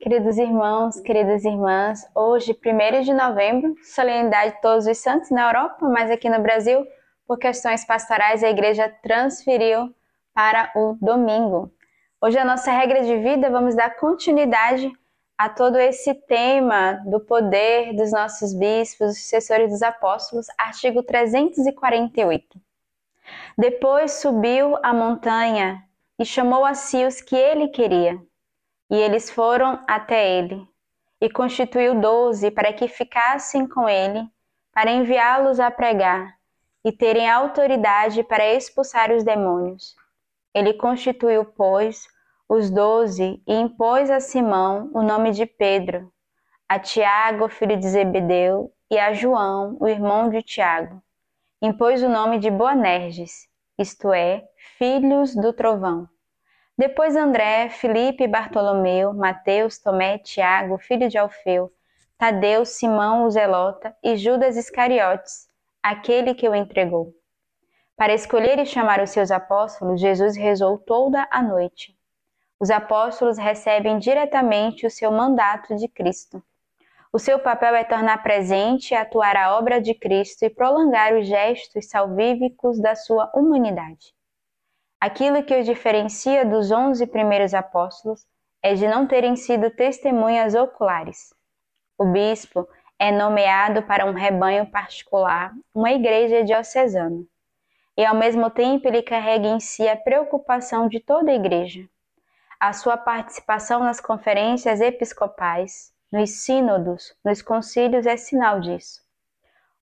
Queridos irmãos, queridas irmãs, hoje, 1 de novembro, solenidade de todos os santos na Europa, mas aqui no Brasil, por questões pastorais, a igreja transferiu para o domingo. Hoje, a nossa regra de vida, vamos dar continuidade a todo esse tema do poder dos nossos bispos, sucessores dos apóstolos, artigo 348. Depois subiu a montanha e chamou a si os que ele queria e eles foram até ele, e constituiu doze para que ficassem com ele, para enviá-los a pregar, e terem autoridade para expulsar os demônios. Ele constituiu, pois, os doze e impôs a Simão o nome de Pedro, a Tiago, filho de Zebedeu, e a João, o irmão de Tiago. Impôs o nome de Boanerges, isto é, filhos do trovão depois André, Felipe, Bartolomeu, Mateus, Tomé, Tiago, filho de Alfeu, Tadeu, Simão, o Zelota e Judas Iscariotes, aquele que o entregou. Para escolher e chamar os seus apóstolos, Jesus rezou toda a noite. Os apóstolos recebem diretamente o seu mandato de Cristo. O seu papel é tornar presente e atuar a obra de Cristo e prolongar os gestos salvíficos da sua humanidade. Aquilo que os diferencia dos onze primeiros apóstolos é de não terem sido testemunhas oculares. O bispo é nomeado para um rebanho particular, uma igreja diocesana, e ao mesmo tempo ele carrega em si a preocupação de toda a igreja. A sua participação nas conferências episcopais, nos sínodos, nos concílios é sinal disso.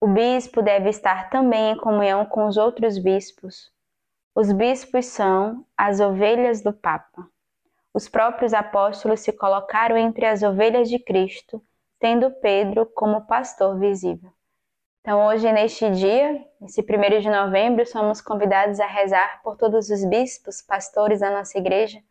O bispo deve estar também em comunhão com os outros bispos, os bispos são as ovelhas do Papa. Os próprios apóstolos se colocaram entre as ovelhas de Cristo, tendo Pedro como pastor visível. Então, hoje, neste dia, esse primeiro de novembro, somos convidados a rezar por todos os bispos, pastores da nossa igreja. De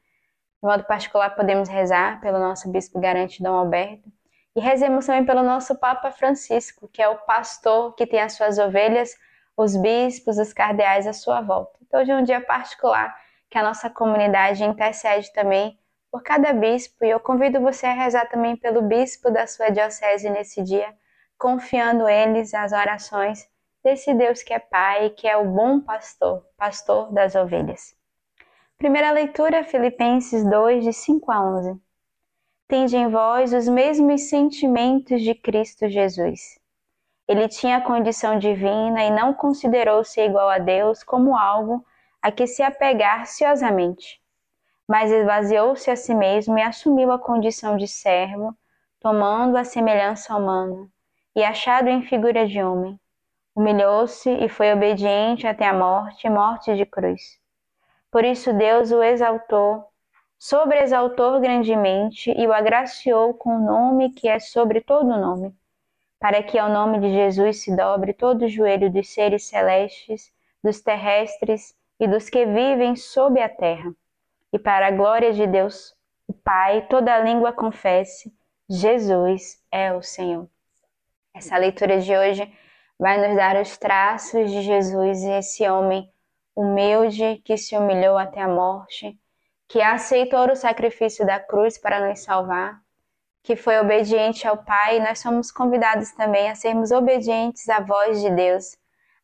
modo particular, podemos rezar pelo nosso bispo garante Dom Alberto. E rezemos também pelo nosso Papa Francisco, que é o pastor que tem as suas ovelhas, os bispos, os cardeais à sua volta. Hoje é um dia particular que a nossa comunidade intercede também por cada bispo e eu convido você a rezar também pelo bispo da sua diocese nesse dia, confiando eles as orações desse Deus que é Pai, que é o bom pastor, pastor das ovelhas. Primeira leitura, Filipenses 2, de 5 a 11. Tende em vós os mesmos sentimentos de Cristo Jesus ele tinha condição divina e não considerou-se igual a Deus como algo a que se apegar ciosamente, mas esvaziou-se a si mesmo e assumiu a condição de servo, tomando a semelhança humana, e achado em figura de homem. Humilhou-se e foi obediente até a morte morte de cruz. Por isso Deus o exaltou, sobreexaltou grandemente e o agraciou com o nome que é sobre todo nome para que ao nome de Jesus se dobre todo o joelho dos seres celestes, dos terrestres e dos que vivem sob a terra, e para a glória de Deus, o Pai, toda língua confesse: Jesus é o Senhor. Essa leitura de hoje vai nos dar os traços de Jesus esse homem humilde que se humilhou até a morte, que aceitou o sacrifício da cruz para nos salvar que foi obediente ao Pai, nós somos convidados também a sermos obedientes à voz de Deus,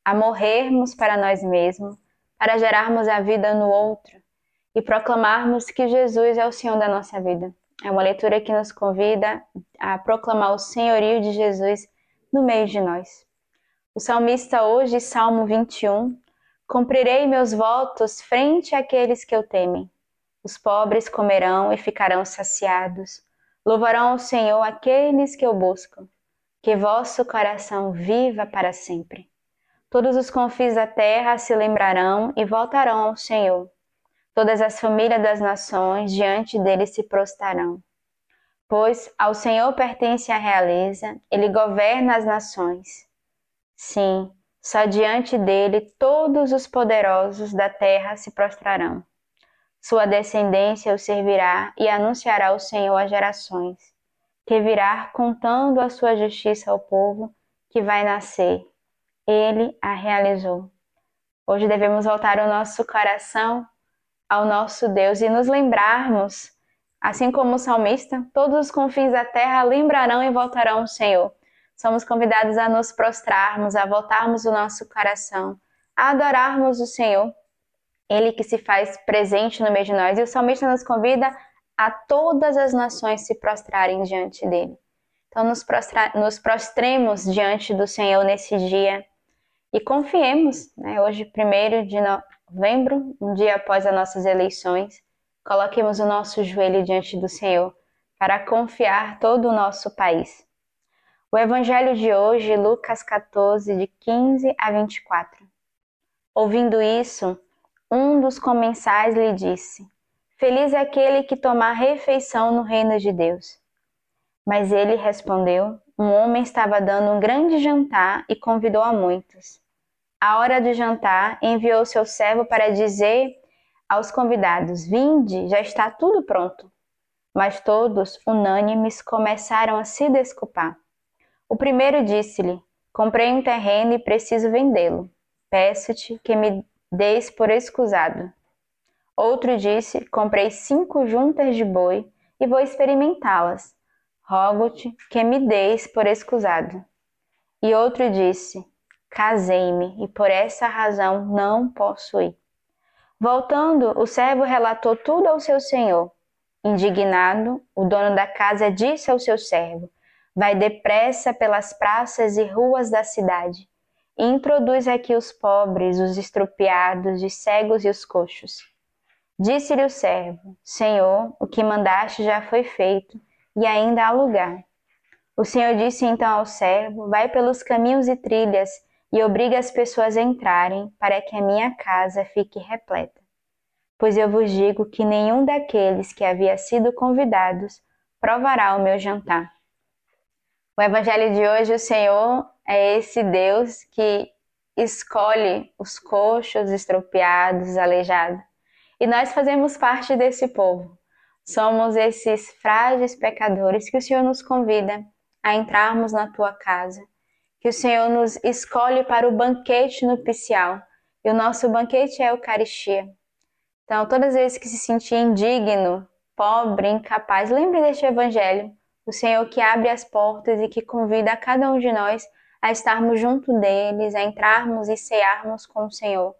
a morrermos para nós mesmos, para gerarmos a vida no outro e proclamarmos que Jesus é o Senhor da nossa vida. É uma leitura que nos convida a proclamar o senhorio de Jesus no meio de nós. O salmista hoje, Salmo 21, Cumprirei meus votos frente àqueles que eu temem. Os pobres comerão e ficarão saciados Louvarão ao Senhor aqueles que o buscam. Que vosso coração viva para sempre. Todos os confins da terra se lembrarão e voltarão ao Senhor. Todas as famílias das nações diante dele se prostrarão. Pois ao Senhor pertence a realeza, ele governa as nações. Sim, só diante dele todos os poderosos da terra se prostrarão. Sua descendência o servirá e anunciará o Senhor às gerações, que virá contando a sua justiça ao povo que vai nascer. Ele a realizou. Hoje devemos voltar o nosso coração ao nosso Deus e nos lembrarmos Assim como o salmista, todos os confins da terra lembrarão e voltarão ao Senhor. Somos convidados a nos prostrarmos, a voltarmos o nosso coração, a adorarmos o Senhor, Ele que se faz presente no meio de nós. E o salmista nos convida a todas as nações se prostrarem diante dele. Então, nos, prostra nos prostremos diante do Senhor nesse dia e confiemos, né? hoje, 1 de novembro, um dia após as nossas eleições, coloquemos o nosso joelho diante do Senhor para confiar todo o nosso país. O evangelho de hoje, Lucas 14, de 15 a 24. Ouvindo isso, um dos comensais lhe disse: Feliz é aquele que tomar refeição no reino de Deus. Mas ele respondeu: Um homem estava dando um grande jantar e convidou a muitos. À hora do jantar, enviou seu servo para dizer aos convidados: Vinde, já está tudo pronto. Mas todos, unânimes, começaram a se desculpar. O primeiro disse-lhe: Comprei um terreno e preciso vendê-lo. Peço-te que me deis por escusado. Outro disse: Comprei cinco juntas de boi e vou experimentá-las rogo-te que me deis por escusado. E outro disse: Casei-me, e por essa razão não posso ir. Voltando, o servo relatou tudo ao seu senhor. Indignado, o dono da casa disse ao seu servo: Vai depressa pelas praças e ruas da cidade introduz aqui os pobres, os estropiados, os cegos e os coxos. Disse-lhe o servo: Senhor, o que mandaste já foi feito e ainda há lugar. O Senhor disse então ao servo: Vai pelos caminhos e trilhas e obriga as pessoas a entrarem, para que a minha casa fique repleta. Pois eu vos digo que nenhum daqueles que havia sido convidados provará o meu jantar. O evangelho de hoje, o Senhor é esse Deus que escolhe os coxos, estropiados, aleijados. E nós fazemos parte desse povo. Somos esses frágeis pecadores que o Senhor nos convida a entrarmos na tua casa, que o Senhor nos escolhe para o banquete nupcial. E o nosso banquete é a Eucaristia. Então, todas as vezes que se sentir indigno, pobre, incapaz, lembre deste evangelho. O Senhor que abre as portas e que convida a cada um de nós a estarmos junto deles, a entrarmos e cearmos com o Senhor,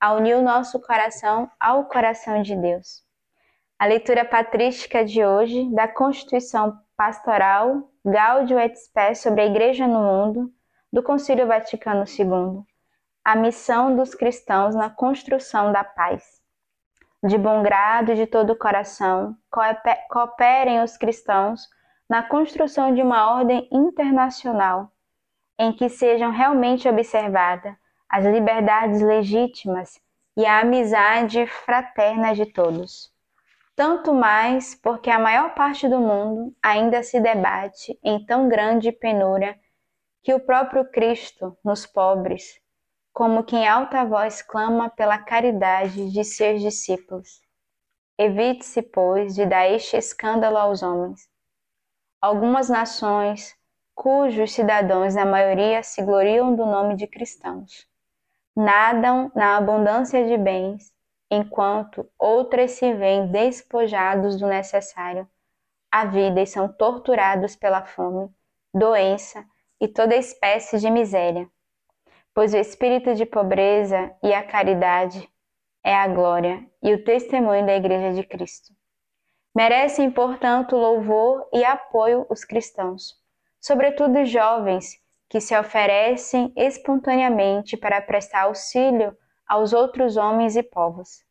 a unir o nosso coração ao coração de Deus. A leitura patrística de hoje da Constituição Pastoral Gaudium et Spes sobre a Igreja no Mundo, do Concílio Vaticano II, a missão dos cristãos na construção da paz. De bom grado e de todo o coração, cooperem os cristãos na construção de uma ordem internacional em que sejam realmente observadas as liberdades legítimas e a amizade fraterna de todos tanto mais porque a maior parte do mundo ainda se debate em tão grande penúria que o próprio Cristo, nos pobres, como que em alta voz clama pela caridade de seus discípulos. Evite-se, pois, de dar este escândalo aos homens. Algumas nações, cujos cidadãos, na maioria, se gloriam do nome de cristãos, nadam na abundância de bens enquanto outras se veem despojados do necessário à vida e são torturados pela fome, doença e toda espécie de miséria. Pois o espírito de pobreza e a caridade é a glória e o testemunho da Igreja de Cristo. Merecem, portanto, louvor e apoio os cristãos, sobretudo jovens que se oferecem espontaneamente para prestar auxílio aos outros homens e povos.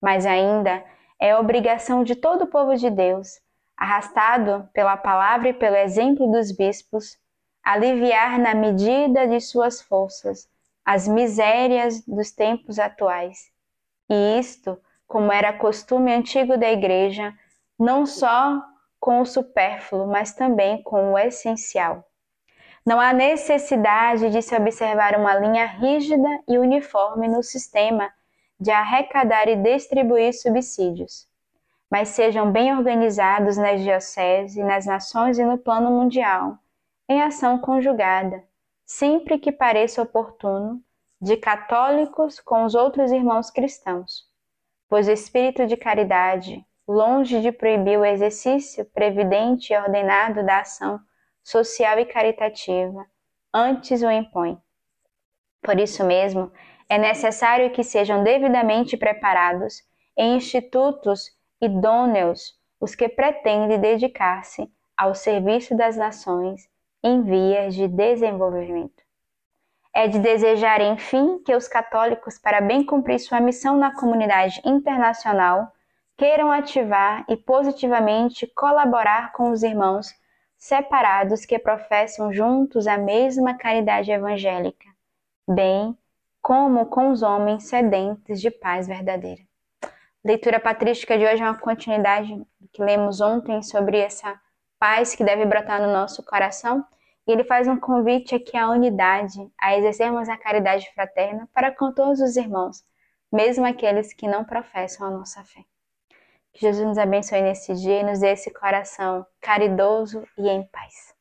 Mas ainda é obrigação de todo o povo de Deus, arrastado pela palavra e pelo exemplo dos bispos, aliviar na medida de suas forças as misérias dos tempos atuais. E isto, como era costume antigo da Igreja, não só com o supérfluo, mas também com o essencial. Não há necessidade de se observar uma linha rígida e uniforme no sistema de arrecadar e distribuir subsídios, mas sejam bem organizados nas dioceses, nas nações e no plano mundial, em ação conjugada, sempre que pareça oportuno, de católicos com os outros irmãos cristãos, pois o espírito de caridade, longe de proibir o exercício previdente e ordenado da ação social e caritativa, antes o impõe. Por isso mesmo, é necessário que sejam devidamente preparados em institutos idôneos os que pretendem dedicar-se ao serviço das nações em vias de desenvolvimento. É de desejar, enfim, que os católicos, para bem cumprir sua missão na comunidade internacional, queiram ativar e positivamente colaborar com os irmãos separados que professam juntos a mesma caridade evangélica, bem como com os homens sedentes de paz verdadeira. leitura patrística de hoje é uma continuidade do que lemos ontem sobre essa paz que deve brotar no nosso coração. E ele faz um convite aqui à unidade, a exercermos a caridade fraterna para com todos os irmãos, mesmo aqueles que não professam a nossa fé. Que Jesus nos abençoe nesse dia e nos dê esse coração caridoso e em paz.